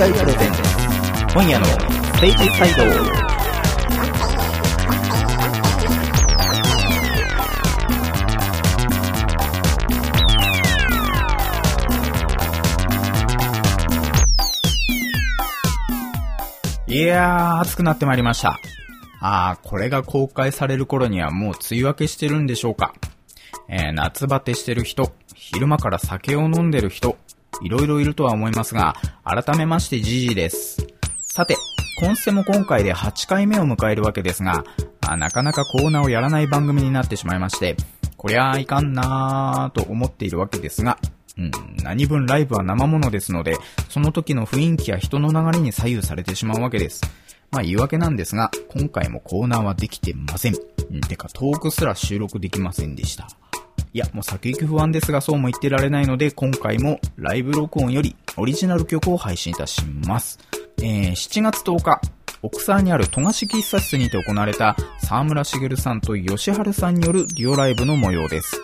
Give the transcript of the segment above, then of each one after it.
CI プレゼンツ今夜のステージサイドいやー、暑くなってまいりました。あー、これが公開される頃にはもう梅雨明けしてるんでしょうか。えー、夏バテしてる人、昼間から酒を飲んでる人、いろいろいるとは思いますが、改めましてジジです。さて、今世も今回で8回目を迎えるわけですが、あなかなかコーナーをやらない番組になってしまいまして、こりゃあいかんなーと思っているわけですが、うん、何分ライブは生ものですので、その時の雰囲気や人の流れに左右されてしまうわけです。まあ言い訳なんですが、今回もコーナーはできてませ。んてかトークすら収録できませんでした。いや、もう先行き不安ですがそうも言ってられないので、今回もライブ録音よりオリジナル曲を配信いたします。えー、7月10日、奥沢にある富樫喫茶室にて行われた沢村茂さんと吉春さんによるデュオライブの模様です。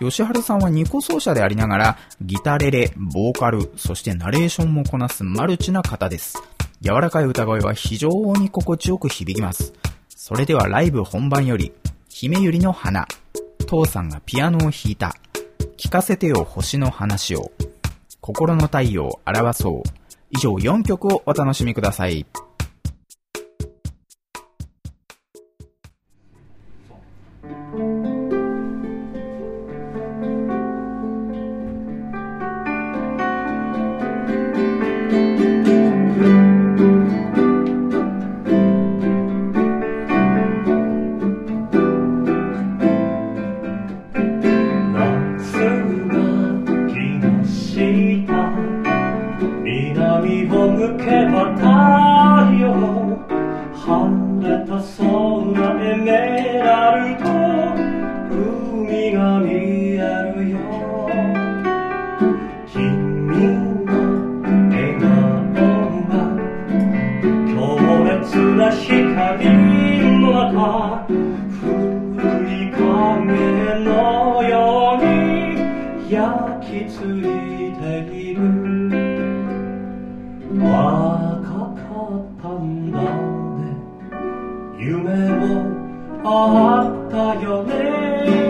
吉春さんは2個奏者でありながら、ギタレレ、ボーカル、そしてナレーションもこなすマルチな方です。柔らかい歌声は非常に心地よく響きます。それではライブ本番より、姫ゆりの花、父さんがピアノを弾いた、聞かせてよ星の話を、心の太陽を表そう。以上4曲をお楽しみください。んだね夢もあったよね。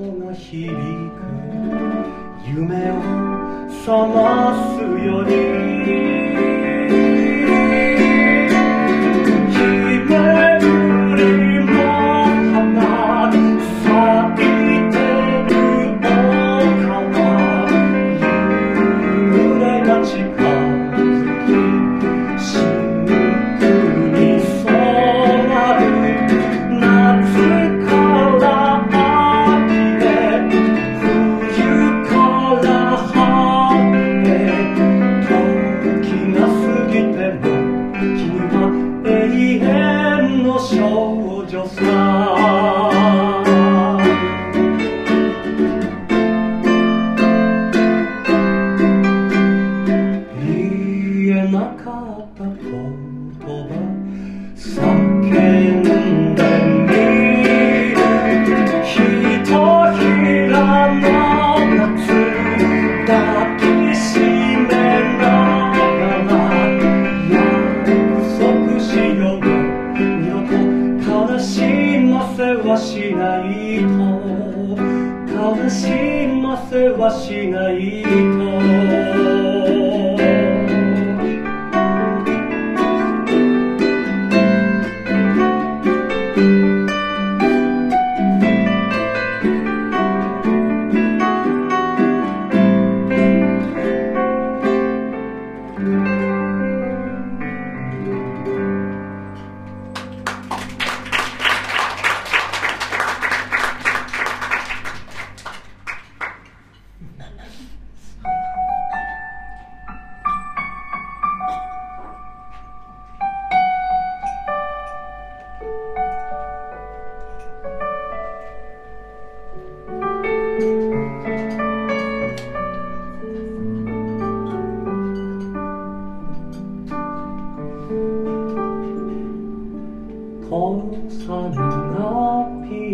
音が響く夢を覚ますより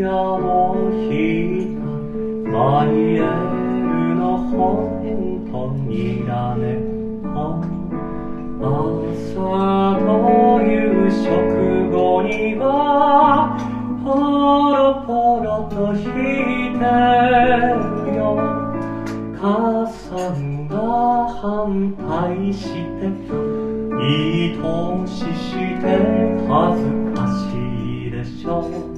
を弾いたマイエルの本当にらね。朝と夕食後にはポロポロと弾いてるよ。母さんが反対して愛しして恥ずかしいでしょ。う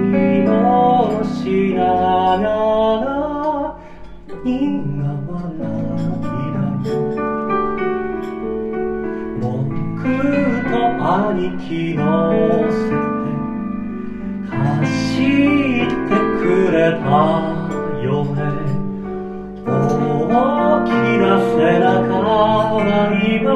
兄のしながら苦笑い。だよ僕と兄貴乗せて走ってくれたよね。大きな背中が今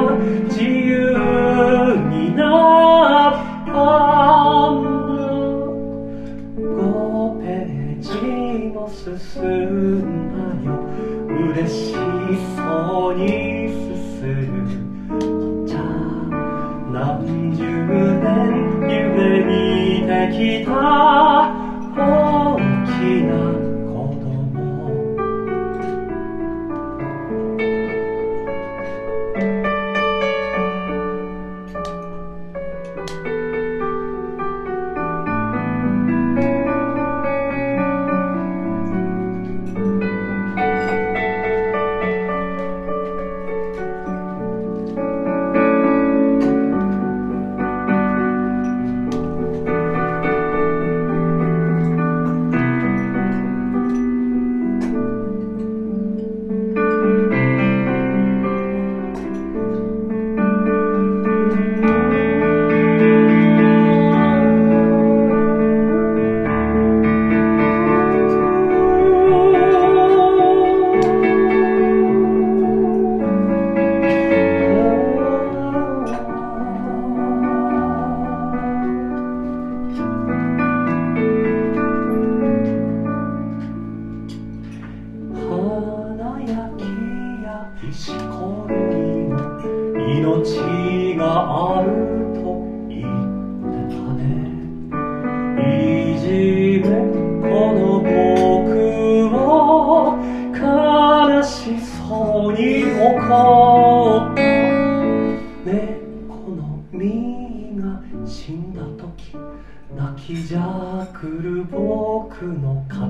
きじゃくる僕の肩。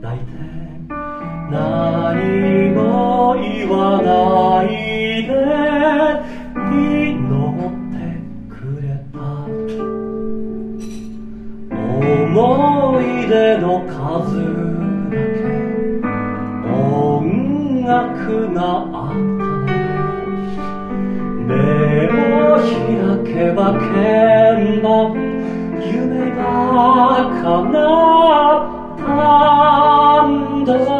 抱いて何も言わないで。祈ってくれた。思い出の数だけ。音楽があったね目を開けば鍵盤。夢が叶っ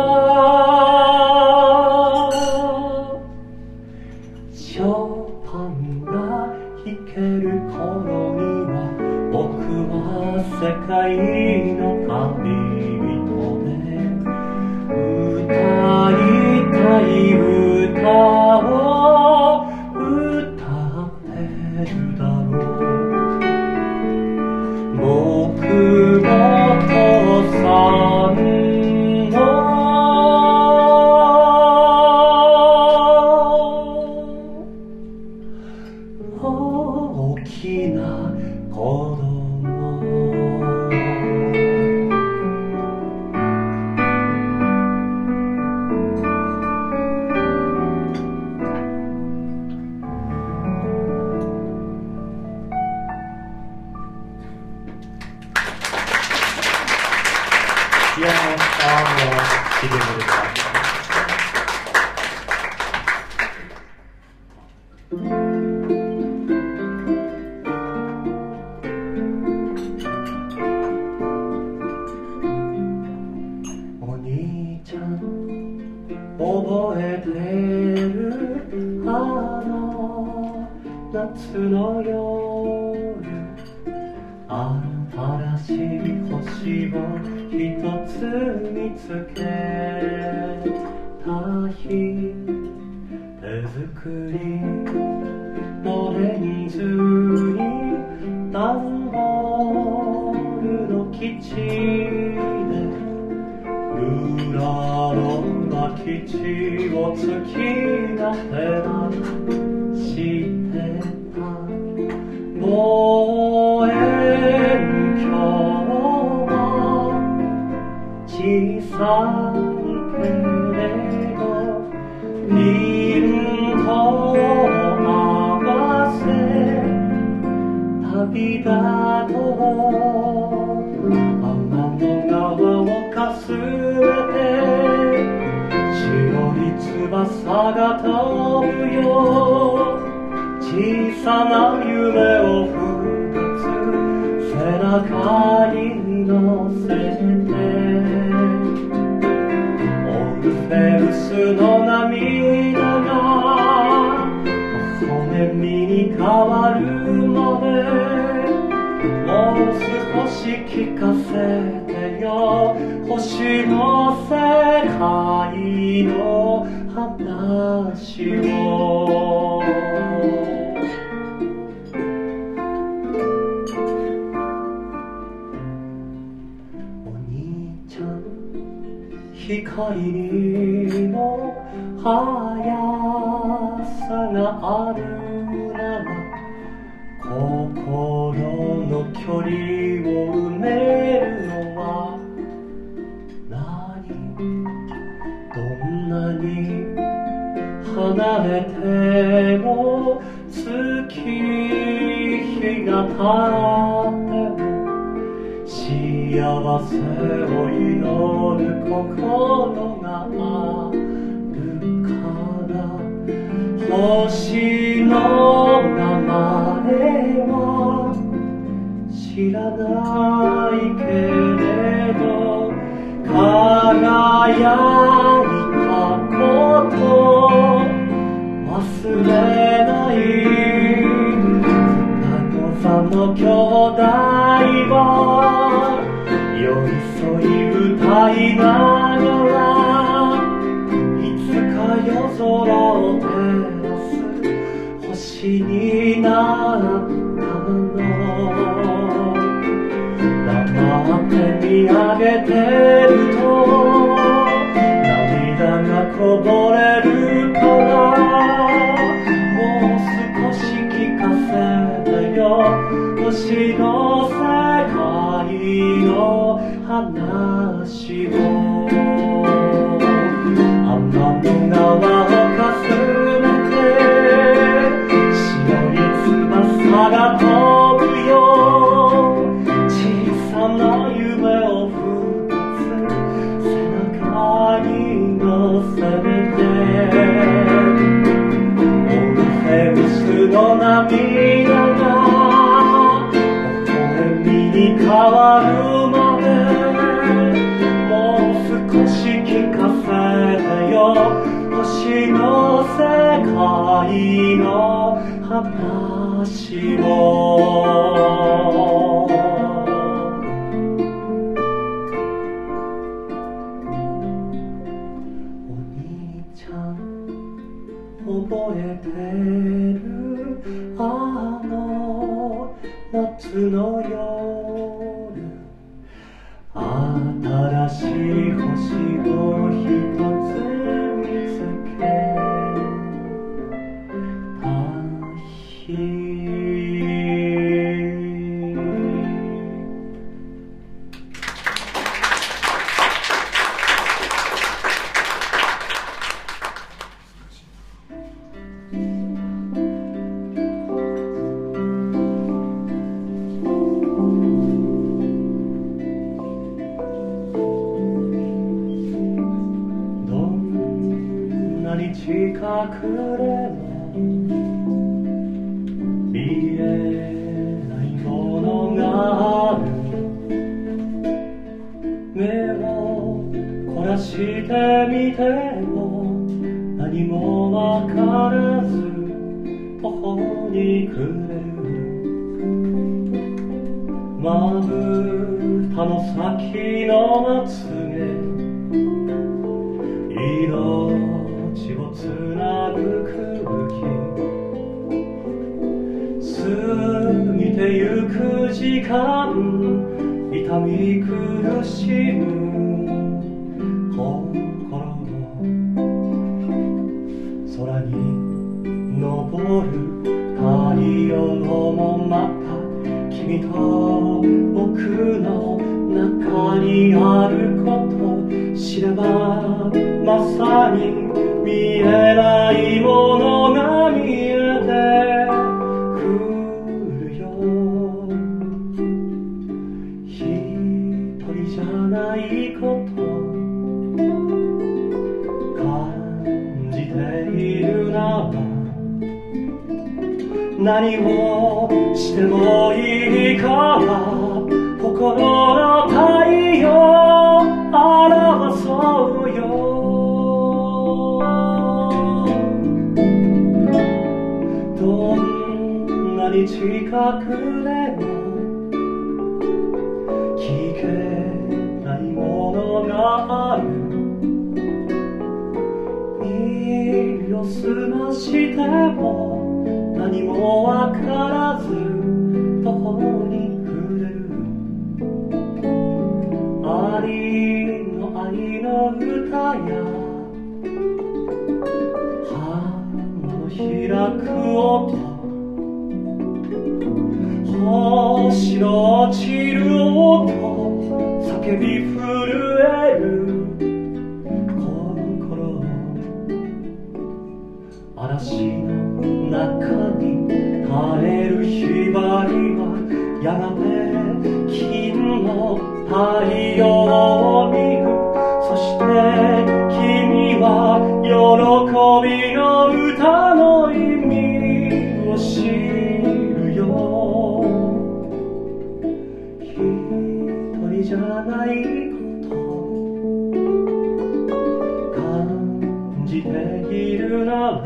夏の夜新しい星を一つ見つけよ小さな夢を二つ背中に乗せてオルフェウスの涙が微笑みに変わるまでもう少し聞かせてよ。星の世界の話を。光にも速さがあるなら心の距離を埋めるのは何？どんなに離れても月日が経って幸せを祈る心があるから星の。名前は知らないけれど輝いたこと忘れない双子さんの。兄弟は歌いながらいつか夜空を照らす。星になったの。黙って見上げて。の涙が微笑みに変わるまでもう少し聞かせてよ。星の世界の話を。夏の夜新しい星を一つ見つけた日くれるまぶたの先のまつげ命をつなぐ空気過ぎてゆく時間。痛み苦しむばまさしても何もわからず途方に暮れる。ありの愛の歌や。花の開く音星の落ちる音。叫びそして君は喜びの歌の意味を知るよ。一人じゃないこと。感じているなら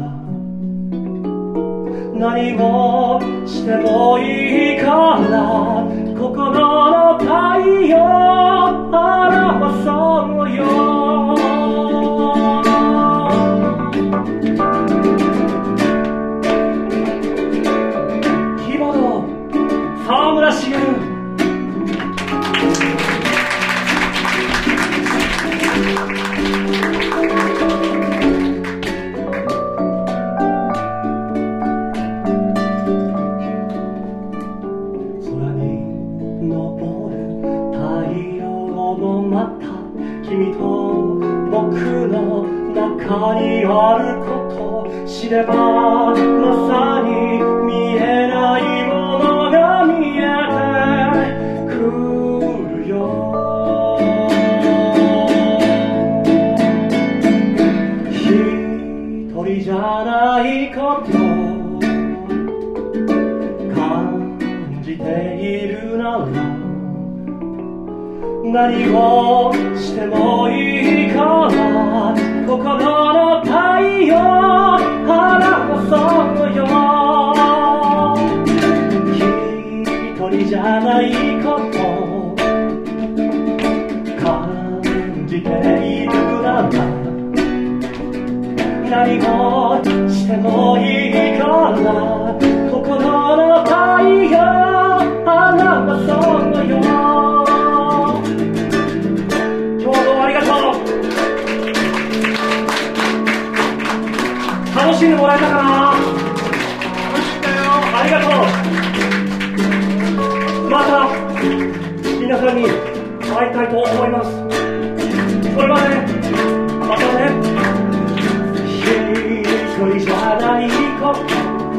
何をしてもいいから心の太陽。こと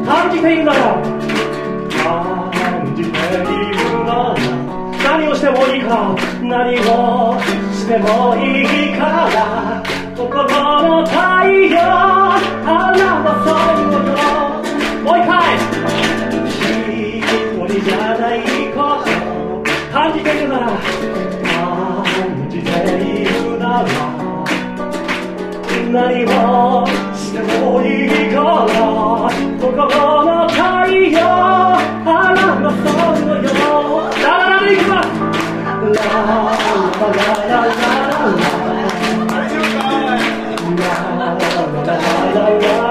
感じているなら感じているなら何をしてもいいから何をしてもいいから心の太陽表そうよもう一回。一人じゃないこと。感じているなら感じているなら何をしてもいいから la la la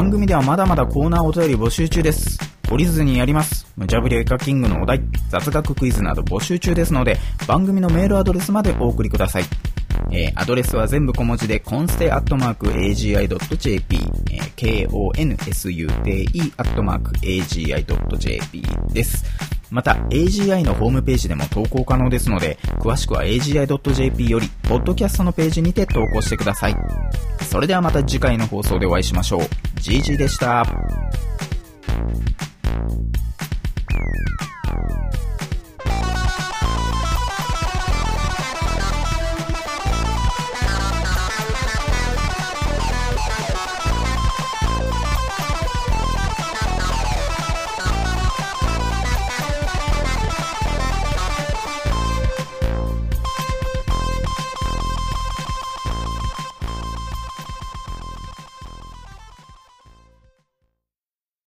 番組ではまだまだコーナーお便り募集中です。懲りずにやります。無茶ぶりエカキングのお題、雑学クイズなど募集中ですので、番組のメールアドレスまでお送りください。えー、アドレスは全部小文字で、constay.agi.jp、えー、k-o-n-s-u-t-e.agi.jp です。また、AGI のホームページでも投稿可能ですので、詳しくは agi.jp より、ポッドキャストのページにて投稿してください。それではまた次回の放送でお会いしましょう。GG でした。